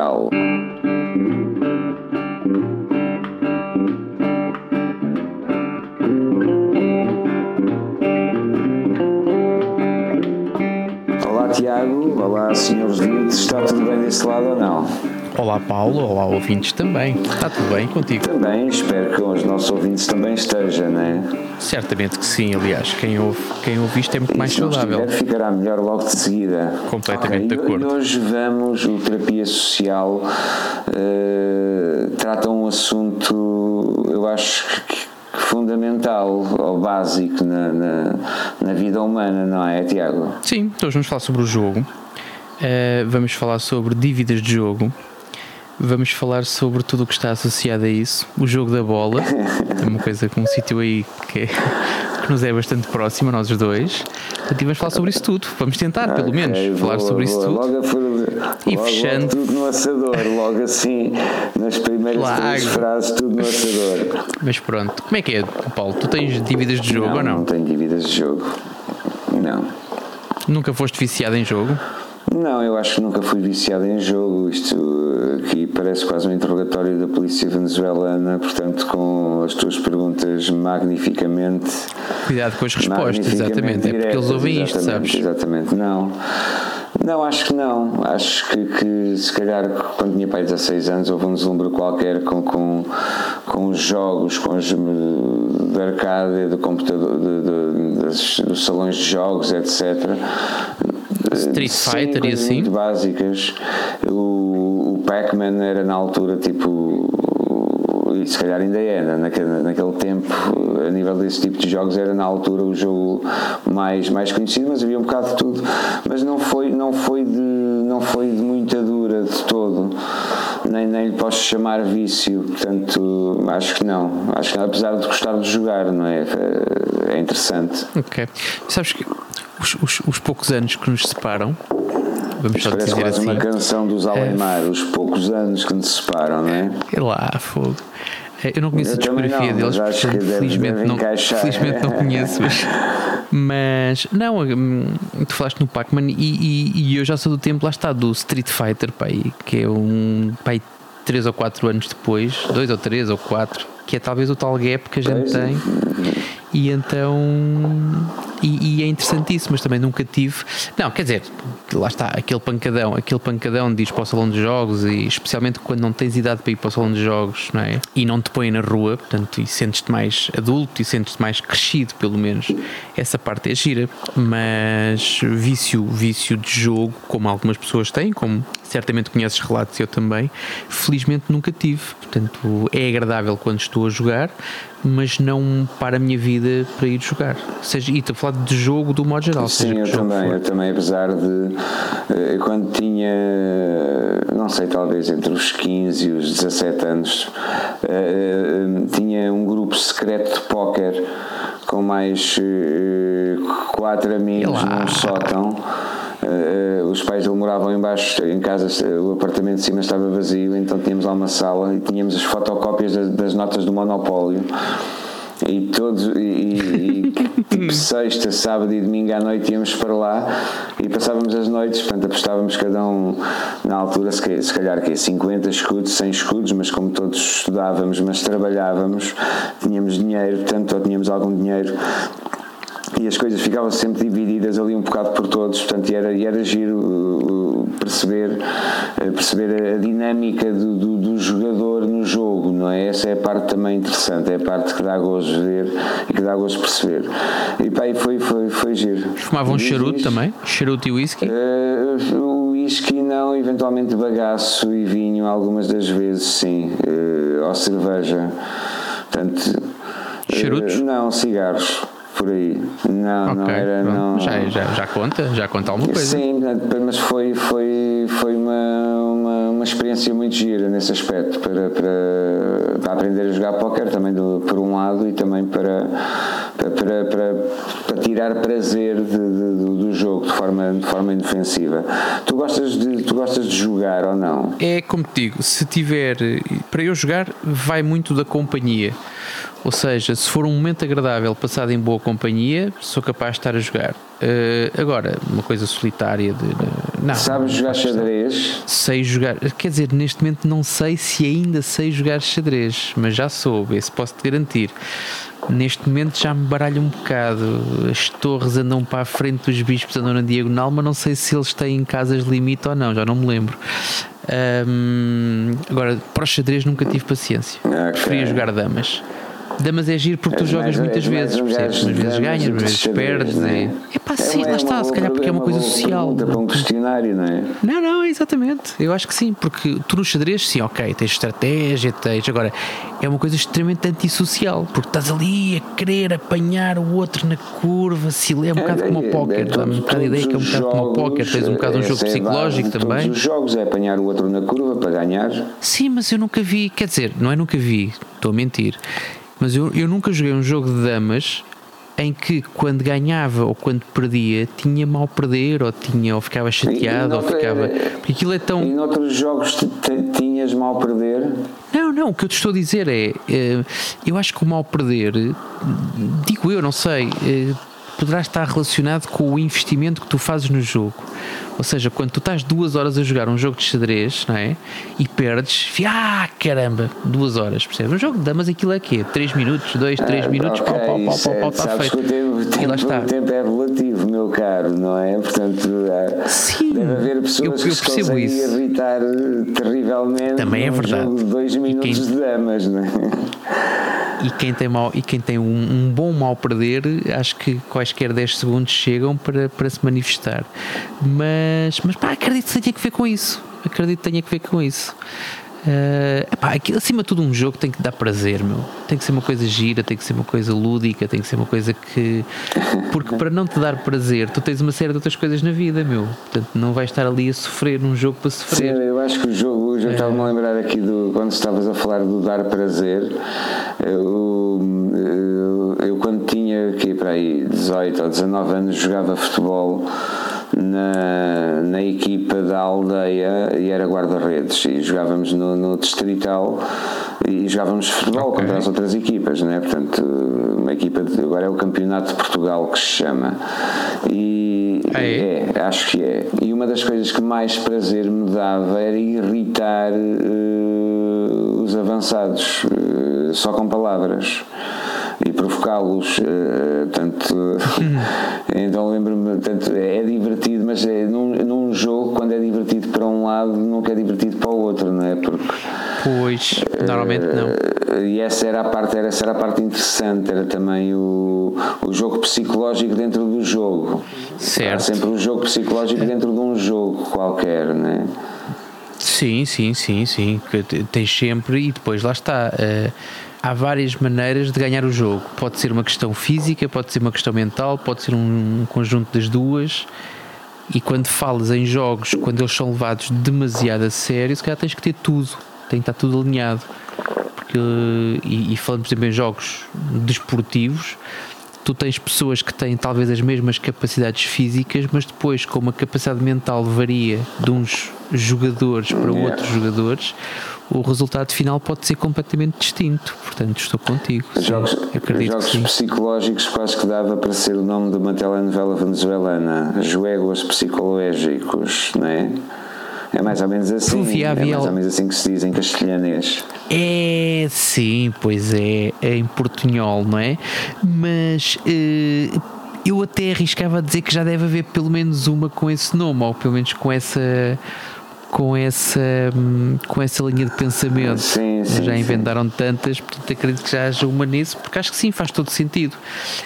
Olá Tiago, olá senhores ouvintes, está tudo bem desse lado ou não? Olá Paulo, olá ouvintes também. Está tudo bem contigo? Também, espero que os nossos ouvintes também estejam, não é? Certamente que sim, aliás, quem ouve, quem ouve isto é muito mais Se não saudável. estiver, ficará melhor logo de seguida. Completamente Ok, de acordo. E hoje vamos, o Terapia Social eh, trata um assunto, eu acho que, fundamental ou básico na, na, na vida humana, não é, Tiago? Sim, então hoje vamos falar sobre o jogo. Eh, vamos falar sobre dívidas de jogo. Vamos falar sobre tudo o que está associado a isso. O jogo da bola. É uma coisa com um sítio aí que, é- que nos é bastante próximo, nós os dois. Portanto, vamos falar sobre isso tudo. Vamos tentar, pelo Ok, menos, falar boa, sobre isso boa. tudo. Logo, a E logo, fechando. logo tudo no assador, logo assim, nas primeiras Logo. três frases, tudo no assador. Mas pronto, como é que é, Paulo? Tu tens dívidas de jogo não, ou não? Não tenho dívidas de jogo. Não. Nunca foste viciado em jogo? Não, eu acho que nunca fui viciado em jogo. Isto eh, aqui parece quase um interrogatório da polícia venezuelana, portanto, com as tuas perguntas magnificamente. Cuidado com as respostas, exatamente. É porque eles diretas, ouvem isto, sabes? Exatamente, não. Não, acho que não. Acho que, que se calhar quando tinha pai 16 anos houve um deslumbre qualquer com, com, com os jogos, com os eh, de arcade, do computador, de, de- das- dos salões de jogos, etc. Street Sim, Fighter e assim? muito básicas. O, o Pac-Man era na altura tipo. E se calhar ainda é, naquele, naquele tempo, a nível desse tipo de jogos, era na altura o jogo mais, mais conhecido, mas havia um bocado de tudo. Mas não foi, não foi, de, não foi de muita dura de todo, nem, nem lhe posso chamar vício, portanto, acho que não. Acho que apesar de gostar de jogar, não é? É interessante. Ok. Sabes que os, os- os poucos anos que nos separam, vamos só dizer assim. uma canção dos Alemar, os poucos anos que nos separam, não é? É lá, fogo. É, Eu não conheço Eu a discografia não, deles, portanto, felizmente, não, felizmente não conheço. Mas, mas, não, hum, tu falaste no Pac-Man e, e- e eu já sou do tempo, lá está, do Street Fighter, pai, que é um pai, 3 ou 4 anos depois, 2 ou 3 ou 4, que é talvez o tal gap que a gente Pois é. tem. E então. E, e é interessantíssimo, mas também nunca tive. Não, quer dizer, lá está, aquele pancadão, aquele pancadão de ir para o salão de jogos e especialmente quando não tens idade para ir para o salão de jogos, não é? E não te põem na rua, portanto, e sentes-te mais adulto e sentes-te mais crescido, pelo menos. Essa parte é gira, mas vício, vício de jogo, como algumas pessoas têm, como certamente conheces relatos, eu também, felizmente nunca tive. Portanto, é agradável quando estou a jogar, mas não para a minha vida para ir jogar. Ou seja, e estou a falar de jogo do modo geral. seja Sim, que eu também, for. eu também, apesar de eh, quando tinha, não sei, talvez entre os 15 e os 17 anos, eh, eh, tinha um grupo secreto de póquer com mais quatro amigos num sótão. Eh, os pais dele moravam embaixo em casa, o apartamento de cima estava vazio, então tínhamos lá uma sala e tínhamos as fotocópias das, das notas do Monopólio. E todos, e, e- tipo sexta, sábado e domingo à noite íamos para lá e passávamos as noites, portanto apostávamos cada um na altura, se, ca- se calhar que 50 escudos, 100 escudos, mas como todos estudávamos, mas trabalhávamos, tínhamos dinheiro, portanto, ou tínhamos algum dinheiro e as coisas ficavam sempre divididas ali um bocado por todos, portanto, e era, e era giro uh, uh, perceber, uh, perceber a dinâmica do, do, do jogador no jogo, não é? Essa é a parte também interessante, é a parte que dá gozo ver e que dá gozo perceber. E pá, e foi, foi, foi giro. Fumavam Diz, charuto diz. também? Charuto e whisky? Uh, o whisky não, eventualmente bagaço e vinho algumas das vezes sim, uh, ou cerveja. Portanto, uh, Charutos? não, cigarros, por aí. Não, não Ok, era. pronto. Não, já, já, já conta, já conta alguma coisa. Sim, mas foi, foi, foi uma, uma, uma experiência muito gira nesse aspecto para, para, para aprender a jogar póquer também do, por um lado e também para, para, para, para, para tirar prazer de, de- do, do jogo de forma, de forma indefensiva. Tu gostas de, tu gostas de jogar ou não? É como te digo, se tiver, para eu jogar vai muito da companhia. Ou seja, se for um momento agradável passado em boa companhia, sou capaz de estar a jogar. Uh, agora, uma coisa solitária de. Não, Sabes jogar xadrez? Sei jogar. Quer dizer, neste momento não sei se ainda sei jogar xadrez, mas já soube, esse posso te garantir. Neste momento já me baralho um bocado. As torres andam para a frente, os bispos andam na diagonal, mas não sei se eles têm casas limite ou não, já não me lembro. Um, agora, para o xadrez nunca tive paciência. Okay. Preferia jogar damas. Damas é giro porque tu jogas mais, muitas vezes, percebes? Às vezes ganhas, às vezes perdes. Né? É pá, sim, lá está, se calhar porque é uma coisa social. Para um questionário, não é? Não, não, exatamente. Eu acho que sim, porque tu no xadrez, sim, ok, tens estratégia, tens. Agora, é uma coisa extremamente antissocial, porque estás ali a querer apanhar o outro na curva, se é um bocado como o póquer, dá-me um bocado a ideia que é um bocado como o póquer, tens um bocado um jogo psicológico também. Os jogos é apanhar o outro na curva para ganhar. Sim, mas eu nunca vi, quer dizer, não é nunca vi, estou a mentir mas eu, eu nunca joguei um jogo de damas em que quando ganhava ou quando perdia tinha mal perder ou tinha ou ficava chateado ou ficava porque aquilo é tão em outros jogos tinhas mal perder? Não não o que eu te estou a dizer é, é eu acho que o mal perder digo eu não sei é, poderá estar relacionado com o investimento que tu fazes no jogo ou seja, quando tu estás duas horas a jogar um jogo de xadrez, não é? E perdes, ah, caramba, duas horas, percebes? Um jogo de damas aquilo é quê? Três minutos, dois, três ah, minutos, okay, pau, pau, pau, pau, pau, está feito. O tempo, tempo, e lá está. O tempo é relativo, meu caro, não é? Portanto, Sim, deve haver pessoas eu, eu que se conseguem isso. irritar terrivelmente Também é verdade. jogo de dois minutos quem... de damas, não é? E quem tem, mal, e quem tem um, um, bom mal perder, acho que quaisquer 10 segundos chegam para, para se manifestar. Mas, mas pá, acredito que tenha que ver com isso. Acredito que tenha que ver com isso. Uh, epá, acima de tudo, um jogo tem que dar prazer, meu. Tem que ser uma coisa gira, tem que ser uma coisa lúdica, tem que ser uma coisa que. Porque para não te dar prazer, tu tens uma série de outras coisas na vida, meu. Portanto, não vais estar ali a sofrer num jogo para sofrer. Sim, eu acho que o jogo, eu estava-me a lembrar aqui do. Quando estavas a falar do dar prazer, eu, eu, eu quando tinha aqui para aí 18 ou 19 anos jogava futebol na, na equipa da aldeia e era guarda-redes e jogávamos no, no distrital e jogávamos futebol okay. contra as outras equipas, né? portanto, uma equipa de, agora é o Campeonato de Portugal que se chama. E ah, é? é? acho que é. E uma das coisas que mais prazer me dava era irritar uh, os avançados, uh, só com palavras e provocá-los. Uh, tanto, então lembro-me, tanto, é divertido, mas é num, num jogo, quando é divertido para um lado, nunca é divertido para o outro, não é? Porque, pois, normalmente não. Uh, e essa era a parte, era, essa era a parte interessante, era também o, o jogo psicológico dentro do jogo. Certo. Há sempre um jogo psicológico dentro de um jogo qualquer, não é? Sim, sim, sim, sim. Tens sempre e depois lá está. Uh, há várias maneiras de ganhar o jogo. Pode ser uma questão física, pode ser uma questão mental, pode ser um conjunto das duas. E quando falas em jogos, quando eles são levados demasiado a sério, se calhar tens que ter tudo, tem que estar tudo alinhado. Porque, e, e falando, por exemplo, em jogos desportivos, tu tens pessoas que têm talvez as mesmas capacidades físicas, mas depois, como a capacidade mental varia de uns jogadores para outros jogadores, o resultado final pode ser completamente distinto. Portanto, estou contigo. Jogos, jogos psicológicos quase que dava para ser o nome de uma telenovela venezuelana. Jogos psicológicos, não é? É mais ou menos assim. É mais ou menos assim que se diz em castelhanês. É, sim, pois é, é em portunhol, não é? Mas. Uh, eu até arriscava a dizer que já deve haver pelo menos uma com esse nome, ou pelo menos com essa com essa, com essa linha de pensamento. Sim, sim, já inventaram sim. tantas, portanto acredito que já haja uma nisso, porque acho que sim, faz todo sentido.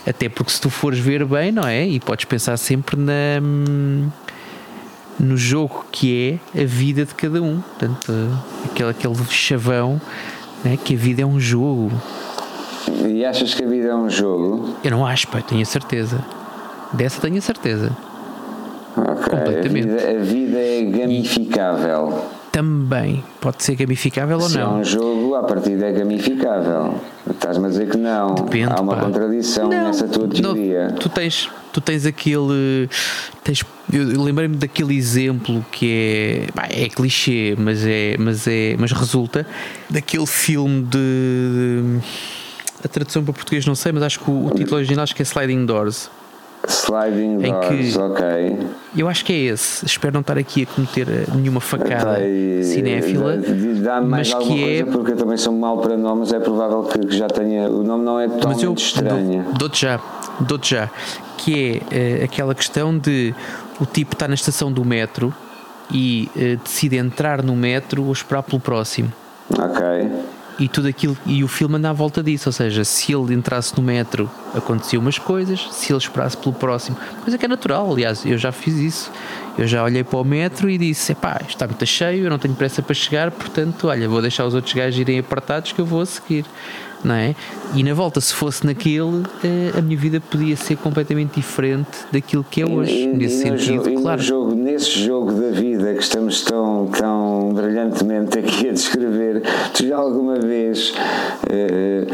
Até porque se tu fores ver bem, não é? E podes pensar sempre na, no jogo que é a vida de cada um. Portanto, aquele, aquele chavão, né? que a vida é um jogo. E achas que a vida é um jogo? Eu não acho, pai, tenho a certeza. Dessa tenho a certeza. Okay. Completamente. A vida, a vida é gamificável. também pode ser gamificável Se ou é não. um jogo, a partida é gamificável. Estás-me a dizer que não. Depende, Há uma pá. contradição Não, nessa tua não, teoria. tu tens, tu tens aquele. Tens, eu lembrei-me daquele exemplo que é. pá, é clichê, mas, é, mas, é, mas resulta daquele filme de. A tradução para português não sei, mas acho que o, o título original acho que é Sliding Doors. Sliding doors, ok. Eu acho que é esse. Espero não estar aqui a cometer eh, nenhuma facada cinéfila. e- Dá-me mais mas alguma que é- coisa, porque eu também sou mau para nomes, é provável que já tenha. O nome não é Mas totalmente eu estranho. dou- dou-te já, dou-te já, que é eh, aquela questão de o tipo está na estação do metro e eh, decide entrar no metro ou esperar pelo próximo. Ok. E tudo aquilo e o filme anda à volta disso, ou seja, se ele entrasse no metro aconteciam umas coisas, se ele esperasse pelo próximo, coisa que é natural, aliás, eu já fiz isso. Eu já olhei para o metro e disse: epá, isto está muito cheio, eu não tenho pressa para chegar, portanto, olha, vou deixar os outros gajos irem apartados que eu vou seguir. Não é? E na volta, se fosse naquele, eh, a minha vida podia ser completamente diferente daquilo que é hoje. E- nesse e sentido, jogo- claro. jogo, nesse jogo da vida que estamos tão, tão brilhantemente aqui a descrever, tu já alguma vez eh,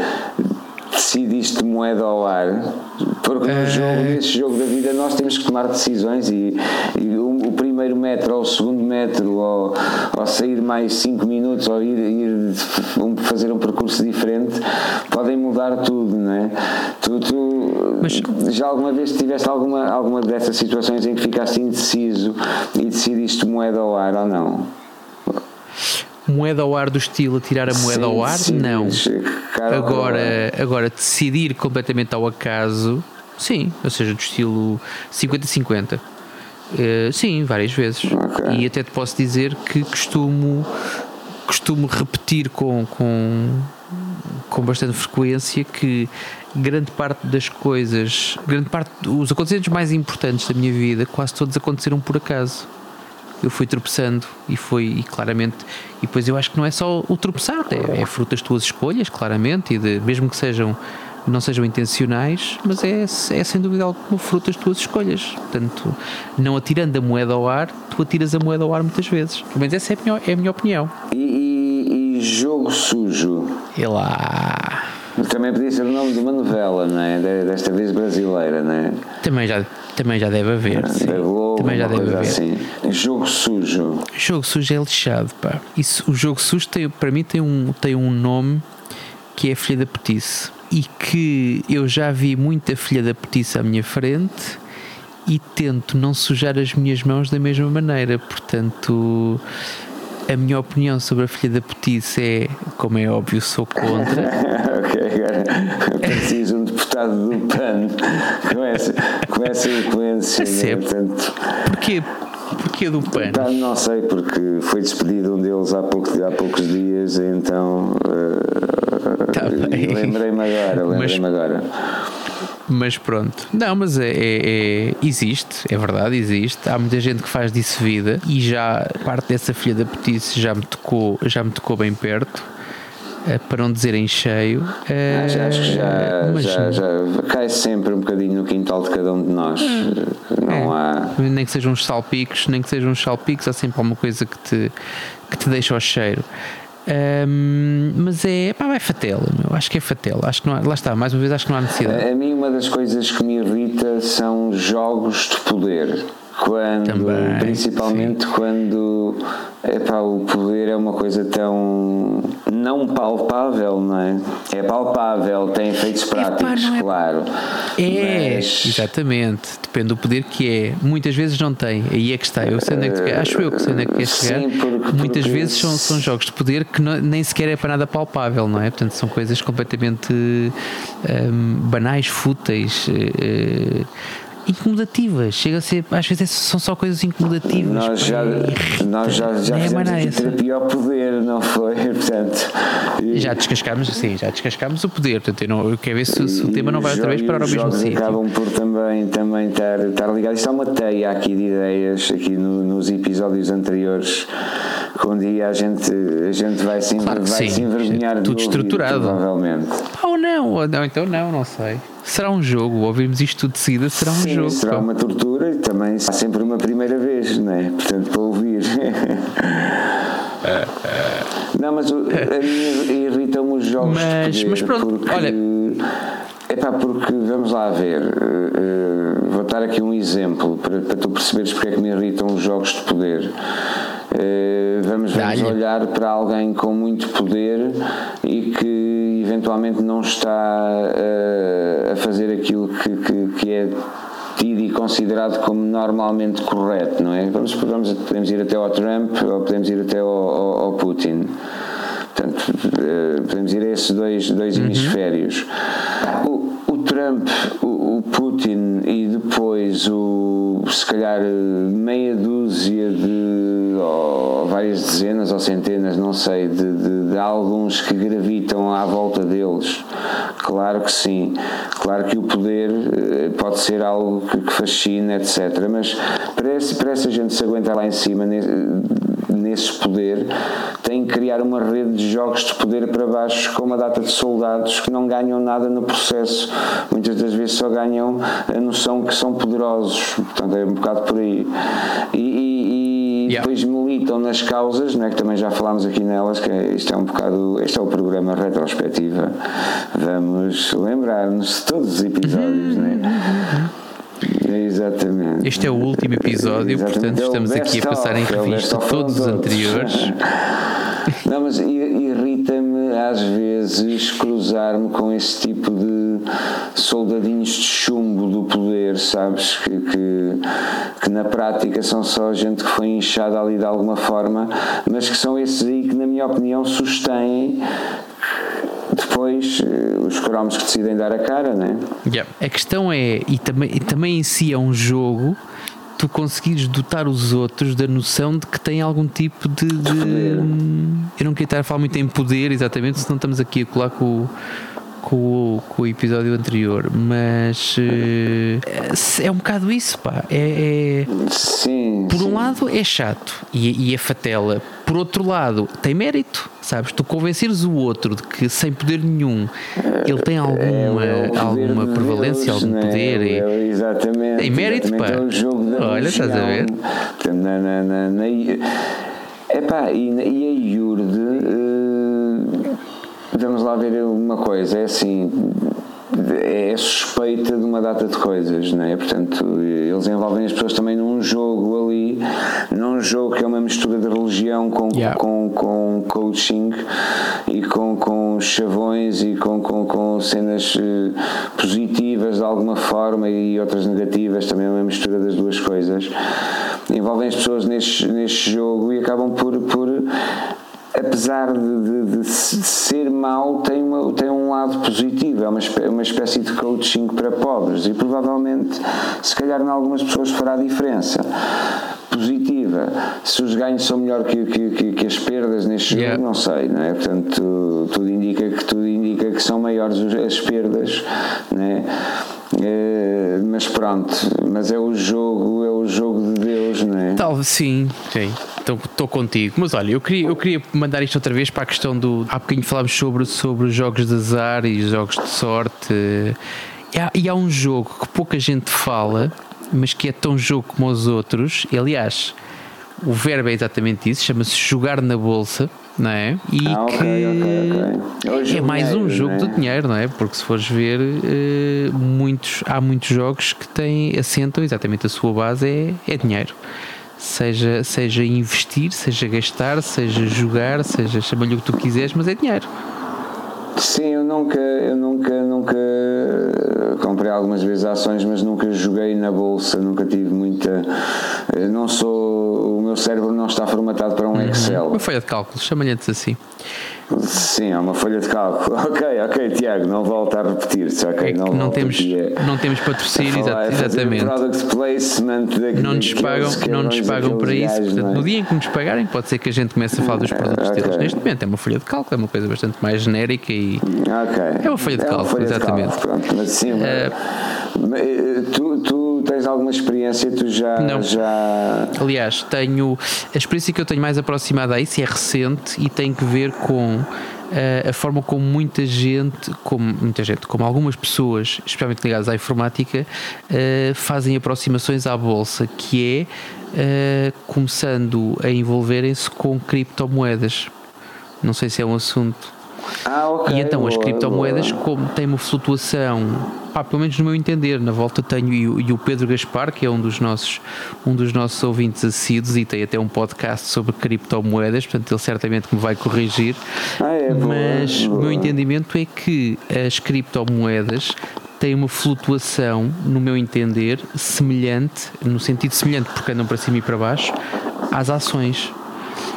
decidiste moeda ao ar? Porque no Eh. jogo, nesse jogo da vida nós temos que tomar decisões e, e primeiro metro ou o segundo metro ou, ou sair mais 5 minutos ou ir, ir fazer um percurso diferente podem mudar tudo, não é? Tu, tu Mas- já alguma vez tiveste alguma, alguma dessas situações em que ficaste indeciso e decidiste moeda ao ar ou não? Moeda ao ar do estilo a tirar a moeda ao ar? Sim, não. sim, ar. Agora, agora, decidir completamente ao acaso, sim, ou seja, do estilo 50-50. Eh, sim, várias vezes. Ok. E até te posso dizer que costumo, costumo repetir com, com, com bastante frequência que grande parte das coisas, grande parte dos acontecimentos mais importantes da minha vida, quase todos aconteceram por acaso eu fui tropeçando e foi e claramente e depois eu acho que não é só o tropeçar é, é fruto das tuas escolhas claramente e de, mesmo que sejam não sejam intencionais mas é, é sem dúvida alguma fruto das tuas escolhas portanto não atirando a moeda ao ar tu atiras a moeda ao ar muitas vezes pelo menos essa é a minha, é a minha opinião E, e- e jogo sujo? e lá Também podia ser o nome de uma novela, não é? De- Desta vez brasileira, não é? também já também já deve haver. Da Globo, também já deve haver assim. Jogo sujo. Jogo sujo é lixado, pá. Isso, o jogo sujo tem, para mim tem um, tem um nome que é filha da petice. E que eu já vi muita filha da petice à minha frente e tento não sujar as minhas mãos da mesma maneira. Portanto, a minha opinião sobre a filha da petice é, como é óbvio, sou contra. ok, agora preciso um deputado do PAN com essa, com essa influência. Portanto, Porquê? Porquê do pano? Pá, não sei, porque foi despedido um deles há, pouco, há poucos dias, então eh, Tá bem. lembrei-me agora, lembrei-me agora. Mas pronto. Não, mas é, é- é- existe, é verdade, existe. Há muita gente que faz disso vida e já parte dessa filha da petice já me tocou, já me tocou bem perto. eh, Para não dizer em cheio, eh, Acho, acho que já, mas já, já cai sempre um bocadinho no quintal de cada um de nós. Não há. nem que sejam uns salpicos, nem que sejam uns salpicos, há sempre alguma coisa que te, que te deixa ao cheiro. Mas é, pá, é fatela, meu. acho que é fatela. Acho que não há, lá está, mais uma vez, acho que não há necessidade. A mim, uma das coisas que me irrita são jogos de poder. Quando, Também, principalmente quando epá, o poder é uma coisa tão não palpável, não é? É palpável, tem efeitos práticos, não é- claro. É, Mas- exatamente. Depende do poder que é. Muitas vezes não tem. Aí é que está. Eu sei onde é que tu quer- Acho eu que sei onde é que queres Sim, chegar. porque- Muitas porque- vezes são, são jogos de poder que não- nem sequer é para nada palpável, não é? Portanto, são coisas completamente hum, banais, fúteis. eh, incomodativas, chega a ser, às vezes são só coisas incomodativas. Nós já, irrita. nós já, já é fizemos aqui terapia ao poder, não foi? Portanto, e- Já descascámos, sim, já descascámos o poder. Portanto, eu, não, eu quero ver se, se o tema não vai outra vez ao os mesmo sítio. acabam por também, também estar, estar ligado. Isto é uma teia aqui de ideias, aqui no- nos episódios anteriores, que um dia a gente, a gente vai se, Claro vai sim. se envergonhar de Tudo ouvir, estruturado. provavelmente. Ou não, ou não, então não, não sei. Será um jogo, ouvirmos isto tudo de seguida, será um Sim, jogo. será pá. uma tortura e também há sempre uma primeira vez, não é? Portanto, para ouvir. Não, mas o- a mim irritam-me os jogos Mas- de poder, mas pronto, porque, olha- Epá, porque vamos lá ver, eh, eh, vou dar aqui um exemplo para, para tu perceberes porque é que me irritam os jogos de poder. Eh, vamos, vamos olhar para alguém com muito poder e que eventualmente não está eh, a fazer aquilo que, que, que é tido e considerado como normalmente correto, não é? Vamos, vamos, podemos ir até ao Trump ou podemos ir até ao, ao, ao Putin. Portanto, eh, podemos ir a esses dois, dois hemisférios. O, o Trump, o, o Putin e depois o, se calhar, meia dúzia de, ou várias dezenas ou centenas, não sei, de, de, de alguns que gravitam à volta deles. Claro que sim. Claro que o poder eh, pode ser algo que, que fascina, etc. Mas para, esse, para essa gente se aguentar lá em cima, nesse poder, tem que criar uma rede de jogos de poder para baixo com uma data de soldados que não ganham nada no processo. Muitas das vezes só ganham a noção que são poderosos. Portanto, é um bocado por aí. E, e- e depois militam nas causas, não é? que também já falámos aqui nelas, que é- isto é um bocado, este é o programa retrospectiva. Vamos lembrar-nos de todos os episódios, não é? Exatamente. Este é o último episódio, Exatamente. portanto estamos aqui a passar em revista todos os anteriores. Não, mas irrita-me às vezes cruzar-me com esse tipo de soldadinhos de chumbo do poder, sabes? Que, que, que na prática são só gente que foi inchada ali de alguma forma, mas que são esses aí que, na minha opinião, sustêm depois eh, os cromos que decidem dar a cara, né? Yeah. A questão é, e também, e também em si é um jogo, tu conseguires dotar os outros da noção de que tem algum tipo de. de- eu não queria estar a falar muito em poder, exatamente, senão estamos aqui a colar com o. Com o, com o episódio anterior, mas eh, é um bocado isso, pá. É, é- Sim. por sim. um lado é chato e, e é fatela, por outro lado tem mérito, sabes? Tu convenceres o outro de que sem poder nenhum ele tem alguma, É é alguma de prevalência, Deus, algum né? poder. e- É, exatamente. Tem mérito, exatamente, pá. É Olha, estás a ver? Na, na, na, na, epá, e, e a Iurde, eh, vamos lá ver uma coisa, é assim. É suspeita de uma data de coisas, não é? Portanto, eles envolvem as pessoas também num jogo ali, num jogo que é uma mistura de religião com, Yeah. com, com coaching e com, com chavões e com, com, com cenas eh, positivas de alguma forma e outras negativas, também é uma mistura das duas coisas. Envolvem as pessoas neste, neste jogo e acabam por. por Apesar de, de- de se- ser mau, tem, uma, tem um lado positivo, é uma, espé- uma espécie de coaching para pobres e provavelmente, se calhar, em algumas pessoas fará diferença positiva. Se os ganhos são melhor que, que, que- que as perdas neste Yeah. jogo, não sei, não é? Portanto, tudo indica que tudo indica que são maiores as perdas, não é? Eh, mas pronto, mas é o jogo, é o jogo de Deus, não é? Talvez sim, sim. Estou contigo. Mas olha, eu queria, eu queria mandar isto outra vez para a questão do. Há bocadinho falámos sobre, sobre os jogos de azar e jogos de sorte. E há, e há um jogo que pouca gente fala, mas que é tão jogo como os outros. E, aliás, o verbo é exatamente isso, chama-se jogar na bolsa, não é? E Ah, que ok, ok. É é jogo mais um dinheiro, jogo não é? do dinheiro, não é? Porque se fores ver, eh, muitos, há muitos jogos que têm, assentam exatamente a sua base é, é dinheiro. Seja, seja investir, seja gastar, seja jogar, seja chama-lhe o que tu quiseres, mas é dinheiro. Sim, eu nunca, eu nunca, nunca eh, comprei algumas vezes ações, mas nunca joguei na bolsa, nunca tive muita. Eh, Não sou. O meu cérebro não está formatado para um Excel. Uma folha de cálculo, chama-lhe antes assim. Sim, é uma folha de cálculo. Ok, ok, Tiago, não volta a repetir-se. Ok, É não, não, temos, não temos patrocínio, exatamente. Não nos pagam, não nos pagam para isso. Portanto, é? no dia em que nos pagarem, pode ser que a gente comece a falar dos produtos ok. deles. Neste momento é uma folha de cálculo, é uma coisa bastante mais genérica e Ok. É uma folha de cálculo, exatamente. cálculo, pronto, mas sim, mas, eh, tu, tu tens alguma experiência? Tu já. Não. já Aliás, tenho a experiência que eu tenho mais aproximada a isso é recente e tem que ver com a forma como muita gente, como muita gente, como algumas pessoas, especialmente ligadas à informática, fazem aproximações à bolsa, que é começando a envolverem-se com criptomoedas. Não sei se é um assunto ah, okay, e então boa, as criptomoedas, boa. como têm uma flutuação, pá, pelo menos no meu entender, na volta tenho e o, e o, Pedro Gaspar, que é um dos nossos um dos nossos ouvintes assíduos e tem até um podcast sobre criptomoedas, portanto ele certamente me vai corrigir. Ah, é, mas boa, o meu entendimento é que as criptomoedas têm uma flutuação, no meu entender, semelhante, no sentido semelhante, porque andam para cima e para baixo, às ações.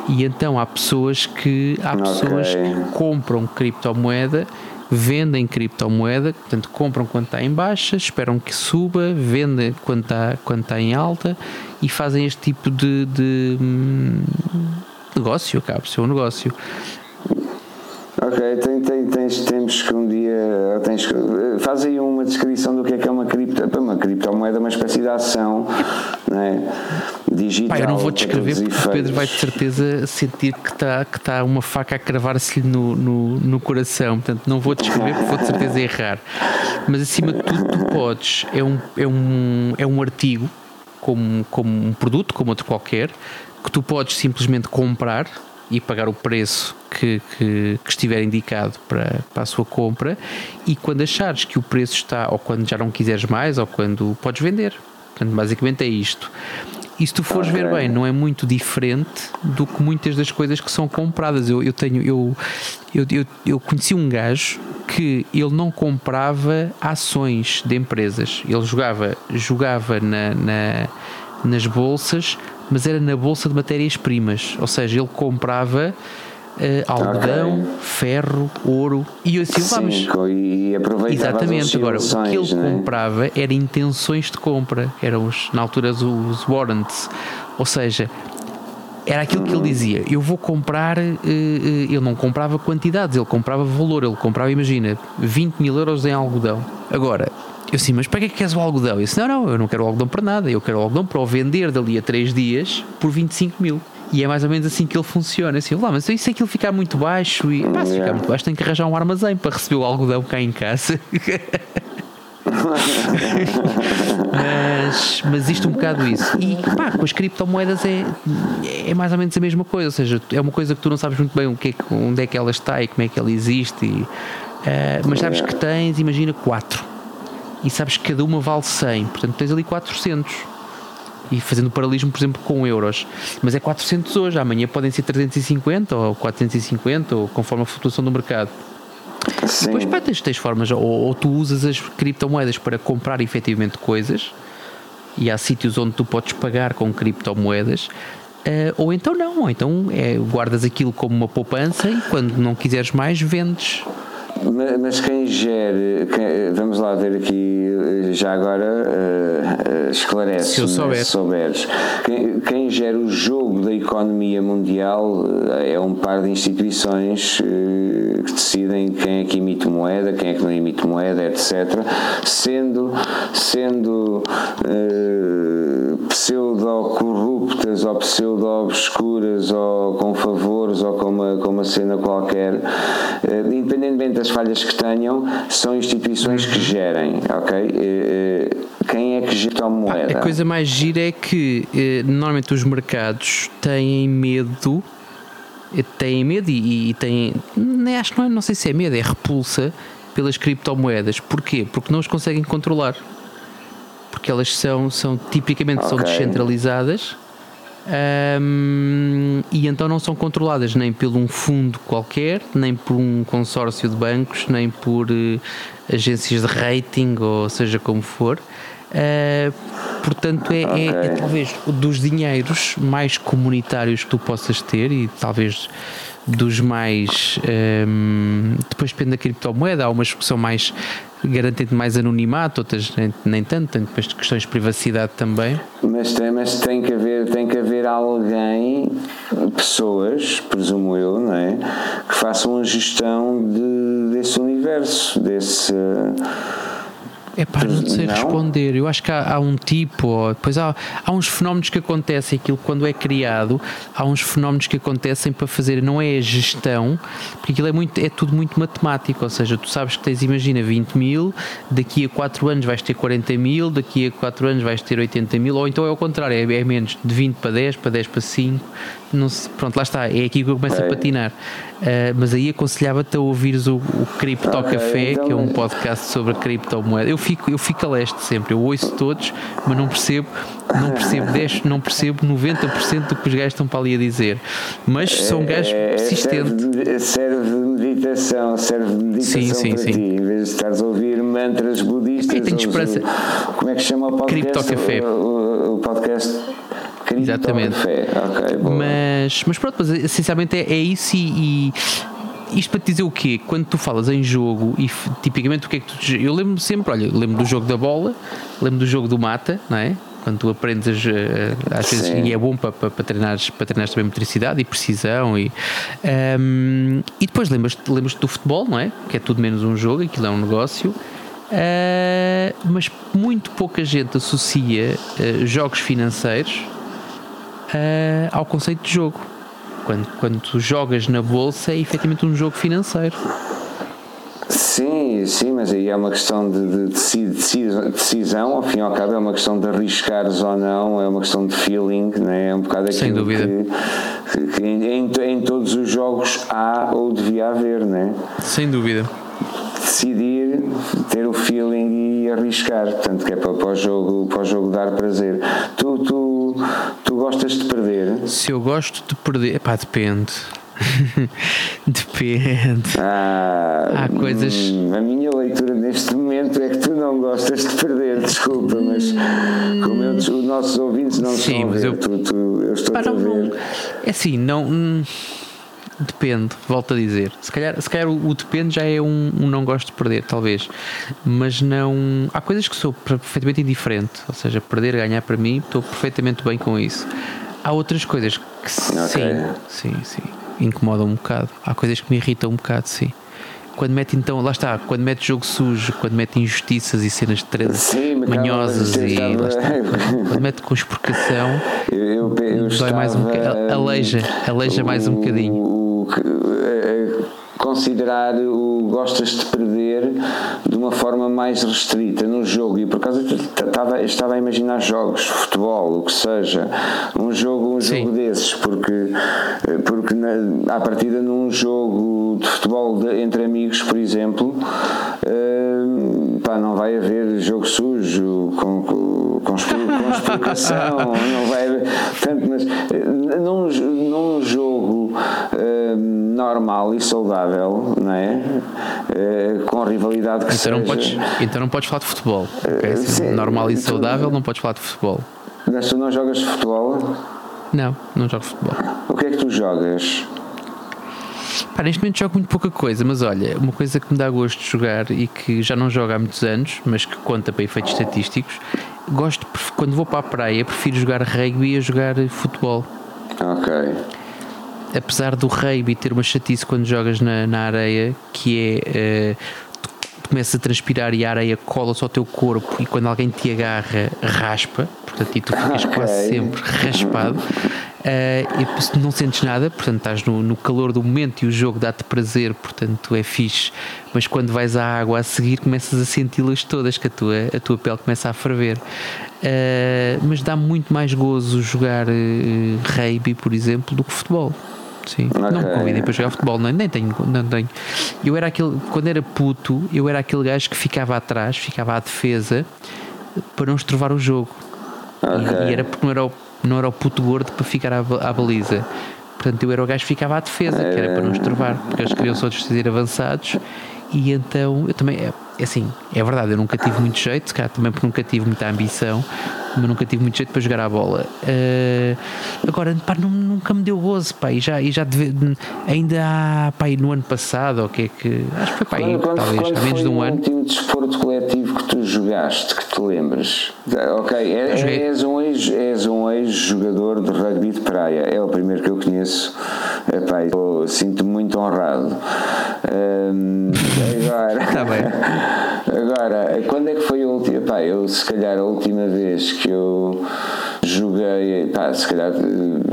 E então há pessoas que há pessoas okay. que compram criptomoeda, vendem criptomoeda, portanto compram quando está em baixa, esperam que suba, vendem quando está, quando está em alta e fazem este tipo de, de hum, negócio, acaba por ser um negócio. Ok, tem, tem, tens, temos que um dia. Tens, faz aí uma descrição do que é que é uma cripto. Uma criptomoeda, uma espécie de ação não é? digital. Pá, eu não vou descrever porque o Pedro vai de certeza sentir que está que tá uma faca a cravar-se-lhe no, no, no, coração. Portanto, não vou descrever porque vou de certeza errar. Mas acima de tudo, tu podes. É um, é um, é um artigo, como, como um produto, como outro qualquer, que tu podes simplesmente comprar e pagar o preço que, que, que, estiver indicado para, para a sua compra e quando achares que o preço está, ou quando já não quiseres mais, ou quando podes vender. Portanto, basicamente é isto. E se tu fores okay. ver bem, não é muito diferente do que muitas das coisas que são compradas. Eu, eu tenho, eu, eu, eu, eu conheci um gajo que ele não comprava ações de empresas. Ele jogava, jogava na, na nas bolsas mas era na bolsa de matérias-primas, ou seja, ele comprava uh, algodão, okay. ferro, ouro e assim, Sim, e aproveitava Exatamente, agora o que ele né? comprava era intenções de compra, eram os, na altura os warrants, ou seja, era aquilo que ele dizia. Eu vou comprar. Uh, uh, ele não comprava quantidades, ele comprava valor. Ele comprava, imagina, 20 mil euros em algodão. Agora, eu assim, mas para que é que queres o algodão? Eu disse, não, não, eu não quero o algodão para nada, eu quero o algodão para o vender dali a 3 dias por 25 mil. E é mais ou menos assim que ele funciona. Assim, lá, mas é que ele ficar muito baixo e pá, se ficar muito baixo tem que arranjar um armazém para receber o algodão cá em casa. mas, mas isto um bocado isso. E pá, com as criptomoedas é, é mais ou menos a mesma coisa. Ou seja, é uma coisa que tu não sabes muito bem o que é, onde é que ela está e como é que ela existe. E, uh, mas sabes que tens, imagina, quatro e sabes que cada uma vale 100, portanto tens ali 400. E fazendo paralelismo, por exemplo, com euros. Mas é 400 hoje, amanhã podem ser 350 ou 450, ou conforme a flutuação do mercado. Sim. Depois pá, tens, tens formas, ou, ou, tu usas as criptomoedas para comprar efetivamente coisas, e há sítios onde tu podes pagar com criptomoedas, uh, ou então não, ou então é, guardas aquilo como uma poupança e quando não quiseres mais vendes mas quem gere, quem, vamos lá ver aqui, já agora uh, esclarece, se eu souber. Né, se souberes. Quem, quem gera o jogo da economia mundial é um par de instituições uh, que decidem quem é que emite moeda, quem é que não emite moeda, etc. Sendo, sendo pseudo-corruptas ou pseudo-obscuras ou com favores ou com uma, com uma cena qualquer, independentemente das falhas que tenham, são instituições que gerem, ok? Eh, eh, quem é que gera a moeda? A coisa mais gira é que eh, normalmente os mercados têm medo, têm medo e, e têm, nem acho não, é, não sei se é medo, é repulsa pelas criptomoedas. Porquê? Porque não os conseguem controlar. Porque elas são, são tipicamente okay. são descentralizadas um, e então não são controladas nem por um fundo qualquer, nem por um consórcio de bancos, nem por uh, agências de rating, ou seja como for. Uh, portanto, é, okay. é, é, talvez dos dinheiros mais comunitários que tu possas ter e talvez dos mais. Um, depois depende da criptomoeda, há umas que são mais garantem mais anonimato, outras nem, nem tanto, tem depois de questões de privacidade também. Mas tem, mas tem que haver, tem que haver alguém, pessoas, presumo eu, não é? Que façam a gestão de, desse universo, desse É para não sei Não? responder. Eu acho que há, há um tipo, ou depois há, há uns fenómenos que acontecem, aquilo quando é criado, há uns fenómenos que acontecem para fazer, não é a gestão, porque aquilo é, muito, é tudo muito matemático, ou seja, tu sabes que tens, imagina, 20 mil, daqui a 4 anos vais ter 40 mil, daqui a 4 anos vais ter 80 mil, ou então é o contrário, é, é menos, de 20 para 10, para 10 para 5, não se, pronto, lá está, é aqui que eu começo a Ok. patinar. Ah, mas aí aconselhava-te a ouvires o, o Cripto Café, então- que é um podcast sobre a criptomoeda. Eu fico, eu fico a leste sempre, eu ouço todos, mas não percebo, não percebo 10, não percebo 90% do que os gajos estão para ali a dizer. Mas são gajos É, persistentes. serve, de- serve de meditação, serve de meditação Sim, sim, para sim. ti. Em vez de estares a ouvir mantras budistas. E tenho esperança. O, como é que chama o podcast? Cripto Café. O, o- podcast Exatamente. Café. Ok, boa. Mas, mas pronto, mas essencialmente é, é isso e isto para te dizer o quê? Quando tu falas em jogo e tipicamente o que é que tu. Eu lembro sempre, olha, lembro do jogo da bola, lembro do jogo do mata, não é? Quando tu aprendes, eh, às vezes, Sim. e é bom para, para, para, treinares, para treinares também motricidade e precisão. E, ehm, e depois lembras-te lembras do futebol, não é? Que é tudo menos um jogo, aquilo é um negócio. Eh, mas muito pouca gente associa eh, jogos financeiros eh, ao conceito de jogo. Quando, quando tu jogas na bolsa é efetivamente um jogo financeiro. Sim, sim, mas aí é uma questão de, de deci- decisão, ao fim e ao cabo é uma questão de arriscares ou não, é uma questão de feeling, né? é um bocado aquilo Sem dúvida. que, que- em, em- todos os jogos há ou devia haver, né? Sem dúvida. decidir, ter o feeling e arriscar, portanto que é para, para, o, jogo, para o jogo dar prazer. Tu, tu, tu gostas de perder? Se eu gosto de perder, pá, depende. depende. Ah, Há coisas- hum, a minha leitura neste momento é que tu não gostas de perder, desculpa, mas como eu, os nossos ouvintes não Sim, estão a mas ver, eu- tu, tu, eu estou Pá, a ver. não- é assim, não. hum, Depende, volto a dizer. Se calhar, se calhar o, o depende já é um, um não gosto de perder, talvez. Mas não. Há coisas que sou perfeitamente indiferente. Ou seja, perder, ganhar para mim, estou perfeitamente bem com isso. Há outras coisas que sim, sim, sim. Incomodam um bocado. Há coisas que me irritam um bocado, sim. Quando mete então, lá está, quando mete jogo sujo, quando mete injustiças e cenas de mas manhosas e lá está, estava- quando mete conspurcação, Eu, eu, eu Dói mais um estava, boca- aleija, aleija mais um o- bocadinho. Considerar o gostas de perder de uma forma mais restrita no jogo e por causa de- estava, estava a imaginar jogos, futebol, o que seja, um jogo, um Sim. jogo desses, porque, eh, porque na, à partida num jogo de futebol de- entre amigos, por exemplo, eh, pá, não vai haver jogo sujo com, com, com, expli- com explicação, não vai haver. Portanto, mas eh, num, num jogo eh, normal e saudável, não é? Eh, com a rivalidade que Então não, seja. podes, então não podes falar de futebol. ok? Assim, sim, normal e saudável, não podes falar de futebol. Mas tu não jogas futebol? Não, não jogo futebol. O que é que tu jogas? Pá, neste momento jogo muito pouca coisa, mas olha, uma coisa que me dá gosto de jogar e que já não jogo há muitos anos, mas que conta para efeitos estatísticos, gosto, quando vou para a praia, prefiro jogar rugby a jogar futebol. Ok. Apesar do rugby ter uma chatice quando jogas na, na areia, que é tu, tu começas a transpirar e a areia cola-se ao teu corpo e quando alguém te agarra, raspa, portanto, e tu ficas Ok. quase sempre raspado. eh, e não sentes nada, portanto estás no, no calor do momento e o jogo dá-te prazer, portanto é fixe, mas quando vais à água a seguir começas a senti-las todas, que a tua, a tua pele começa a ferver. Eh, mas dá muito mais gozo jogar eh, rugby, por exemplo, do que futebol. Sim, não me convidem para jogar futebol, nem, nem tenho, não tenho. Eu era aquele, quando era puto, eu era aquele gajo que ficava atrás, ficava à defesa para não estrovar o jogo. E- Ok. E, era porque não era, o, não era o puto gordo para ficar à, à baliza. Portanto, eu era o gajo que ficava à defesa, que era para não estrovar, porque eles queriam só ser avançados. E então, eu também, é, é assim, é verdade, eu nunca tive muito jeito, calhar também porque nunca tive muita ambição, mas nunca tive muito jeito para jogar a bola. Eh, agora, pá, nu- nunca me deu gozo, pá, e já, e já deve- ainda há, pá, no ano passado, ou o que é que, acho que foi, pá, aí, Quando, talvez, quando há menos foi de um o ano. último desporto coletivo que tu jogaste, que te lembres? Ok, é- joguei. és um ex- és um ex-jogador de rugby de praia, é o primeiro que eu conheço. Epá, sinto-me muito honrado. Hum, agora, Está Tá bem. Agora, quando é que foi a última? Pá, eu se calhar a última vez que eu joguei, pá, se calhar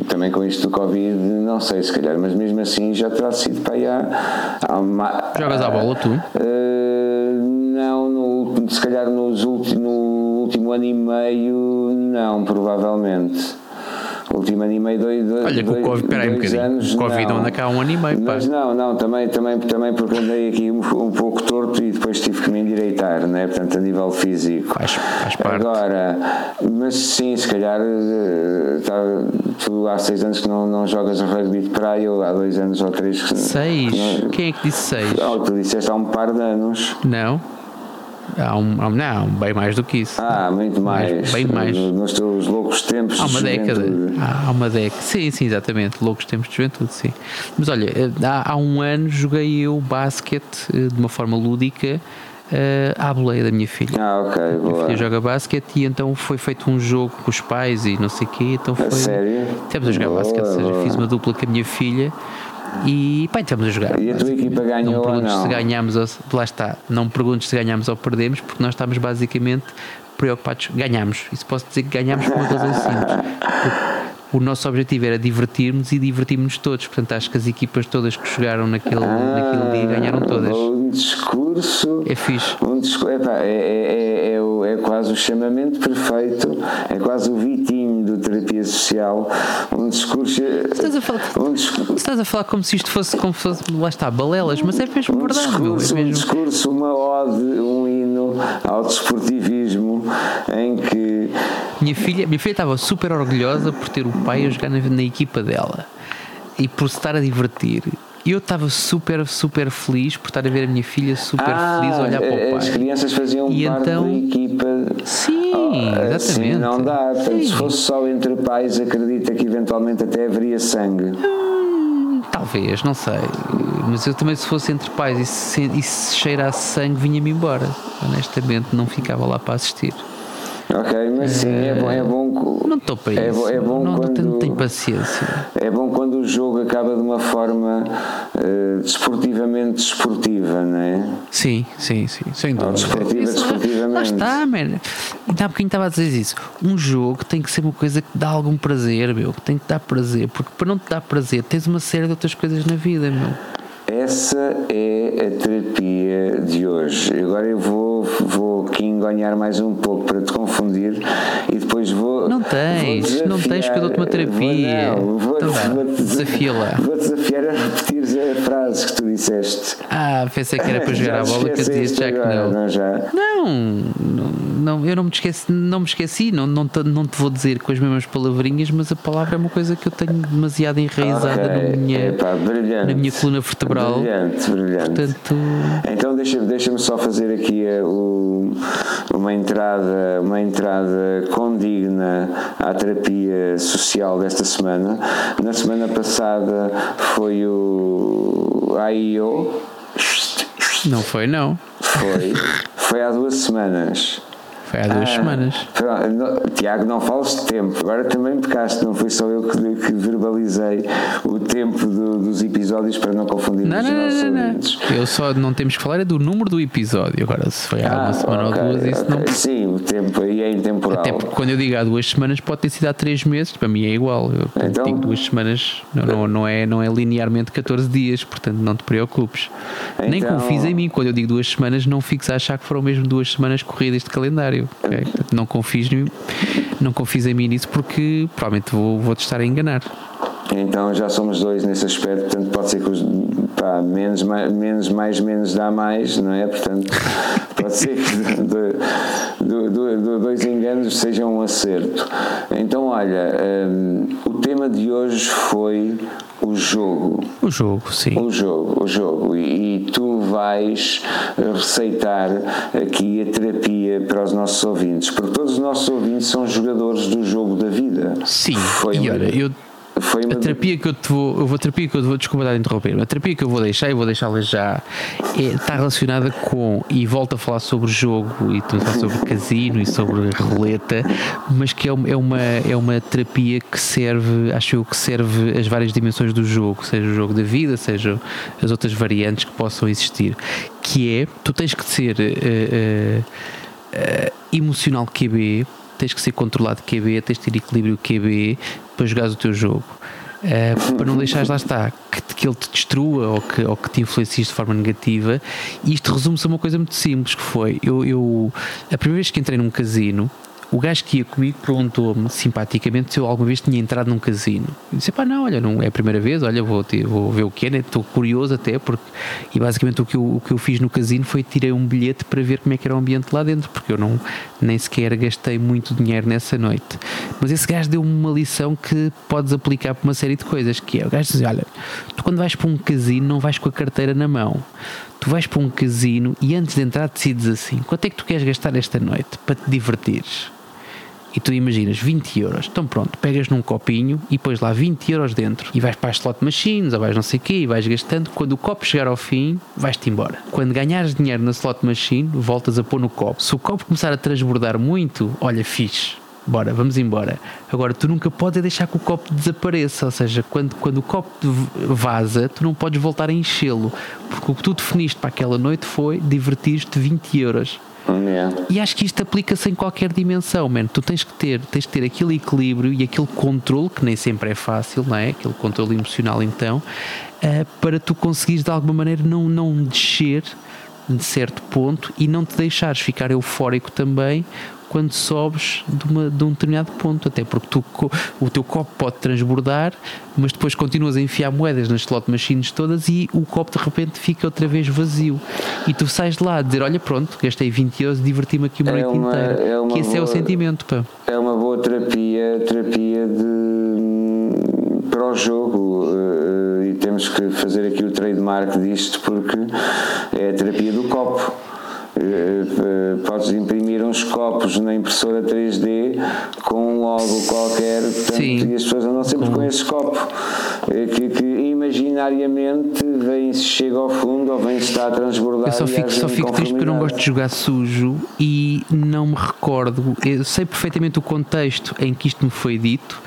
também com isto do Covid, não sei se calhar, mas mesmo assim já terá sido para aí há, há uma, Jogas à bola tu? Uh, não, no, se calhar nos ulti, no último ano e meio, não, provavelmente. Último ano e meio, dois, dois, Olha, o Covid, peraí um bocadinho. anos, Covid anda cá um ano e meio, pá. Mas não, não, também, também, também porque andei aqui um, um pouco torto e depois tive que me endireitar, né? portanto, a nível físico. Faz, faz parte. Agora, mas sim, se calhar eh, tá, tu há seis anos que não, não jogas rugby de praia, ou há dois anos ou três que Seis? que não- Quem é que disse seis? Oh, tu disseste há um par de anos. Não. Há um, há não, bem mais do que isso. Ah, muito mais. Mais, bem mais. Nos teus loucos tempos Há uma de década. juventude. Há uma década. Sim, sim, exatamente. Loucos tempos de juventude, sim. Mas olha, eh, há, há um ano joguei eu basquete eh, de uma forma lúdica eh, à boleia da minha filha. Ah, ok, A boa. filha joga basquete e então foi feito um jogo com os pais e não sei o quê. Então foi. A sério? Estivemos a jogar Boa, basquete, ou seja, boa. fiz uma dupla com a minha filha e pá, estivemos a jogar. E a tua equipa ganhou não ou perguntes não? se ganhámos ou lá está, não perguntes se ganhámos ou perdemos, porque nós estávamos basicamente preocupados. Ganhámos. Isso posso dizer que ganhámos por uma razão simples. Porque o nosso objetivo era divertirmos e divertimos-nos todos. Portanto, acho que as equipas todas que jogaram naquele, naquele dia ganharam todas. Um discurso. É fixe. Um discurso, epá, é, é, é, é, o- é quase o chamamento perfeito, é quase o vitinho do terapia social. Um discurso. Estás a falar- Um discurso. Estás a falar como se isto fosse, como fosse lá está, balelas, mas é mesmo Um verdade, meu. É discurso, um mesmo. discurso, uma ode, um hino ao desportivismo em que Minha filha, minha filha estava super orgulhosa por ter o pai a jogar na, na equipa dela e por se estar a divertir. E eu estava super, super feliz por estar a ver a minha filha super feliz a olhar para o Ah, as pai. crianças faziam E parte então- da equipa. Sim, Ah, assim exatamente. não dá. Se Sim. fosse só entre pais, acredita que eventualmente até haveria sangue. Hum, Talvez, não sei. Mas eu também, se fosse entre pais e se, e se cheirasse sangue, vinha-me embora. Honestamente, não ficava lá para assistir. Ok, mas sim, é bom. É bom Não estou para é isso. bom, é bom não, não quando, tenho, tenho paciência. É bom quando o jogo acaba de uma forma eh, desportivamente desportiva, não é? Sim, sim, sim, sem dúvida. desportiva, Isso, desportivamente. Lá está, man. Ainda há pouquinho estava a dizer isso. Um jogo tem que ser uma coisa que dá algum prazer, meu. Que tem que dar prazer. Porque para não te dar prazer, tens uma série de outras coisas na vida, meu. Essa é a terapia de hoje. Agora eu vou, vou aqui enganhar mais um pouco para te confundir e depois vou. Não tens, vou não tens, porque eu dou-te uma terapia. Vou, não, vou, Então vou. Vou desafiar a repetir a frase que tu disseste. Ah, pensei que era para jogar a bola que eu esqueceste já que não. não já? Não, não, eu não me esqueci, não me esqueci, não, não, te, não te vou dizer com as mesmas palavrinhas, mas a palavra é uma coisa que eu tenho demasiado enraizada Ok, na, minha, epá, na minha coluna vertebral. Brilhante, brilhante. Portanto, Então deixa- deixa-me só fazer aqui uma entrada, uma entrada condigna à terapia social desta semana. Na semana passada foi o AIO, não foi, não. foi, foi há duas semanas. Foi há duas Ah, semanas. pronto, Tiago, não fales de tempo. Agora também pecaste, não foi só eu que, que verbalizei o tempo do- dos episódios para não confundir Não, os não, nossos não, não, ouvintes. não. Eu só não temos que falar é do número do episódio. Agora, se foi há uma Ah, semana ok, ou duas, isso ok. não. Sim, o tempo aí é intemporal. Até porque quando eu digo há duas semanas, pode ter sido há três meses, para mim é igual. Eu Então- digo duas semanas, não, não, não, é, não é linearmente 14 dias, portanto não te preocupes. Nem Então- confies em mim, quando eu digo duas semanas, não fiques a achar que foram mesmo duas semanas corridas de calendário. Ok? Portanto, Não confies, não confies em mim nisso porque provavelmente vou, vou te estar a enganar. Então já somos dois nesse aspecto, portanto pode ser que os pá, menos, mais, menos, mais, menos dá mais, não é? Portanto, pode ser que de- de- de dois enganos seja um acerto. Então, olha, hum, o tema de hoje foi o jogo. O jogo, sim. O jogo, o jogo. E, e tu vais receitar aqui a terapia para os nossos ouvintes, porque todos os nossos ouvintes são jogadores do jogo da vida. Sim, Foi e olha, eu Foi a terapia que eu te vou, eu vou a terapia que eu te vou desculpa de interromper, a terapia que eu vou deixar e vou deixá-la já é, está relacionada com e volto a falar sobre jogo e falar sobre casino e sobre roleta, mas que é uma, é uma é uma terapia que serve, acho eu que serve as várias dimensões do jogo, seja o jogo da vida, seja as outras variantes que possam existir, que é tu tens que ser uh, uh, uh, emocional QB tens que ser controlado QB, tens de ter equilíbrio QB para jogares o teu jogo. Uh, para não deixares lá está que, que, ele te destrua ou que, ou que te influencie de forma negativa. E isto resume-se a uma coisa muito simples: que foi eu, eu a primeira vez que entrei num casino o gajo que ia comigo perguntou-me simpaticamente se eu alguma vez tinha entrado num casino. Eu disse: pá, não, olha, não é a primeira vez, olha, vou, ter, vou ver o que é, né? estou curioso até, porque. E basicamente o que, eu, o que eu fiz no casino foi tirei um bilhete para ver como é que era o ambiente lá dentro, porque eu não nem sequer gastei muito dinheiro nessa noite. Mas esse gajo deu-me uma lição que podes aplicar para uma série de coisas, que é, o gajo diz, olha, tu quando vais para um casino não vais com a carteira na mão. Tu vais para um casino e antes de entrar decides assim, quanto é que tu queres gastar esta noite para te divertires? E tu imaginas 20 euros, então pronto, pegas num copinho e pões lá 20 euros dentro e vais para as slot machines ou vais não sei o quê e vais gastando. Quando o copo chegar ao fim, vais-te embora. Quando ganhares dinheiro na slot machine, voltas a pôr no copo. Se o copo começar a transbordar muito, olha, fixe. Bora, vamos embora. Agora, tu nunca podes deixar que o copo desapareça, ou seja, quando, quando o copo vaza, tu não podes voltar a enchê-lo, porque o que tu definiste para aquela noite foi divertir-te 20 euros. Yeah. E acho que isto aplica-se em qualquer dimensão, man. Tu tens que ter, tens que ter aquele equilíbrio e aquele controle, que nem sempre é fácil, não é? Aquele controle emocional, então, uh, para tu conseguires de alguma maneira não, não descer de certo ponto e não te deixares ficar eufórico também quando sobes de, uma, de um determinado ponto, até porque tu, o teu copo pode transbordar, mas depois continuas a enfiar moedas nas slot machines todas e o copo de repente fica outra vez vazio. E tu sais de lá a dizer: Olha, pronto, gastei 20 euros, diverti-me aqui uma é noite uma, inteira. É que esse boa, é o sentimento. Pá. É uma boa terapia, terapia de, para o jogo. E temos que fazer aqui o trademark disto porque é a terapia do copo. Eh, eh, podes imprimir uns copos na impressora 3D com um logo qualquer portanto, e as pessoas andam sempre com esse copo. Eh, que, que imaginariamente vem-se chega ao fundo ou vem-se está a transbordar eu só fico, só fico triste porque eu não gosto de jogar sujo e não me recordo. Eu sei perfeitamente o contexto em que isto me foi dito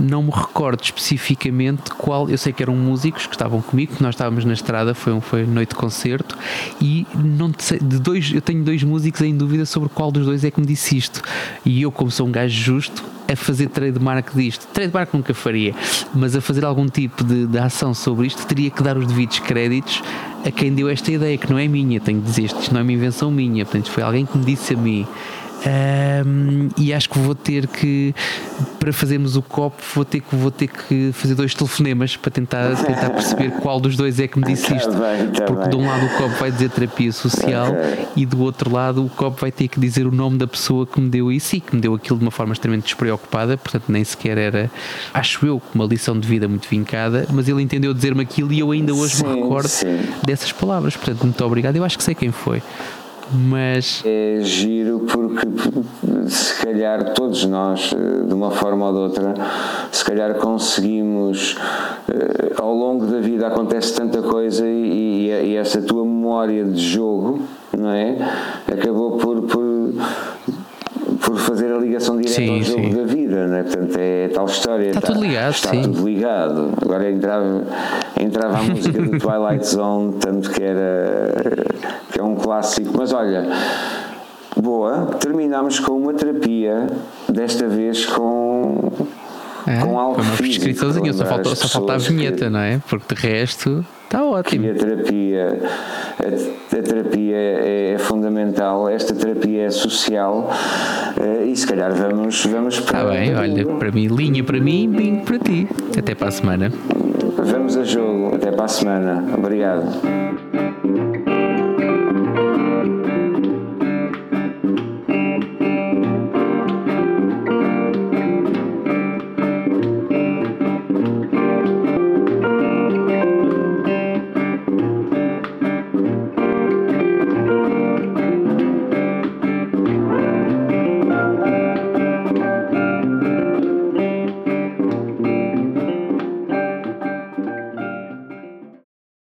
não me recordo especificamente qual. Eu sei que eram músicos que estavam comigo, que nós estávamos na estrada, foi, um, foi noite de concerto, e não sei, de dois, eu tenho dois músicos em dúvida sobre qual dos dois é que me disse isto. E eu, como sou um gajo justo, a fazer trademark disto, trademark nunca faria, mas a fazer algum tipo de, de ação sobre isto, teria que dar os devidos créditos a quem deu esta ideia, que não é minha, tenho que dizer, isto não é uma invenção minha, portanto, foi alguém que me disse a mim. Um, e acho que vou ter que para fazermos o copo vou ter que vou ter que fazer dois telefonemas para tentar, tentar perceber qual dos dois é que me disse tá isto. bem, tá porque de um lado o copo vai dizer terapia social e do outro lado o copo vai ter que dizer o nome da pessoa que me deu isso e que me deu aquilo de uma forma extremamente despreocupada portanto nem sequer era acho eu uma lição de vida muito vincada mas ele entendeu dizer-me aquilo e eu ainda hoje sim, me recordo sim. dessas palavras. Portanto muito obrigado. Eu acho que sei quem foi mas é giro porque se calhar todos nós eh, de uma forma ou de outra se calhar conseguimos eh, ao longo da vida acontece tanta coisa e, e essa tua memória de jogo não é? Acabou por, por por fazer a ligação direta sim, ao jogo sim. da vida, né? portanto é tal história. Está, está tudo ligado, está sim. tudo ligado. Agora entrava, entrava a música do Twilight Zone, tanto que era que é um clássico. Mas olha, boa, terminamos com uma terapia, desta vez com. É, com algo foi uma prescriçãozinha, só, faltou, só falta a vinheta, que, não é? Porque de resto está ótimo. a terapia, a, a terapia é, é, fundamental, esta terapia é social eh, e se calhar vamos, vamos para. Está bem, olha, para mim, linha para mim, bingo para ti. Até para a semana. Vamos a jogo, até para a semana. Obrigado.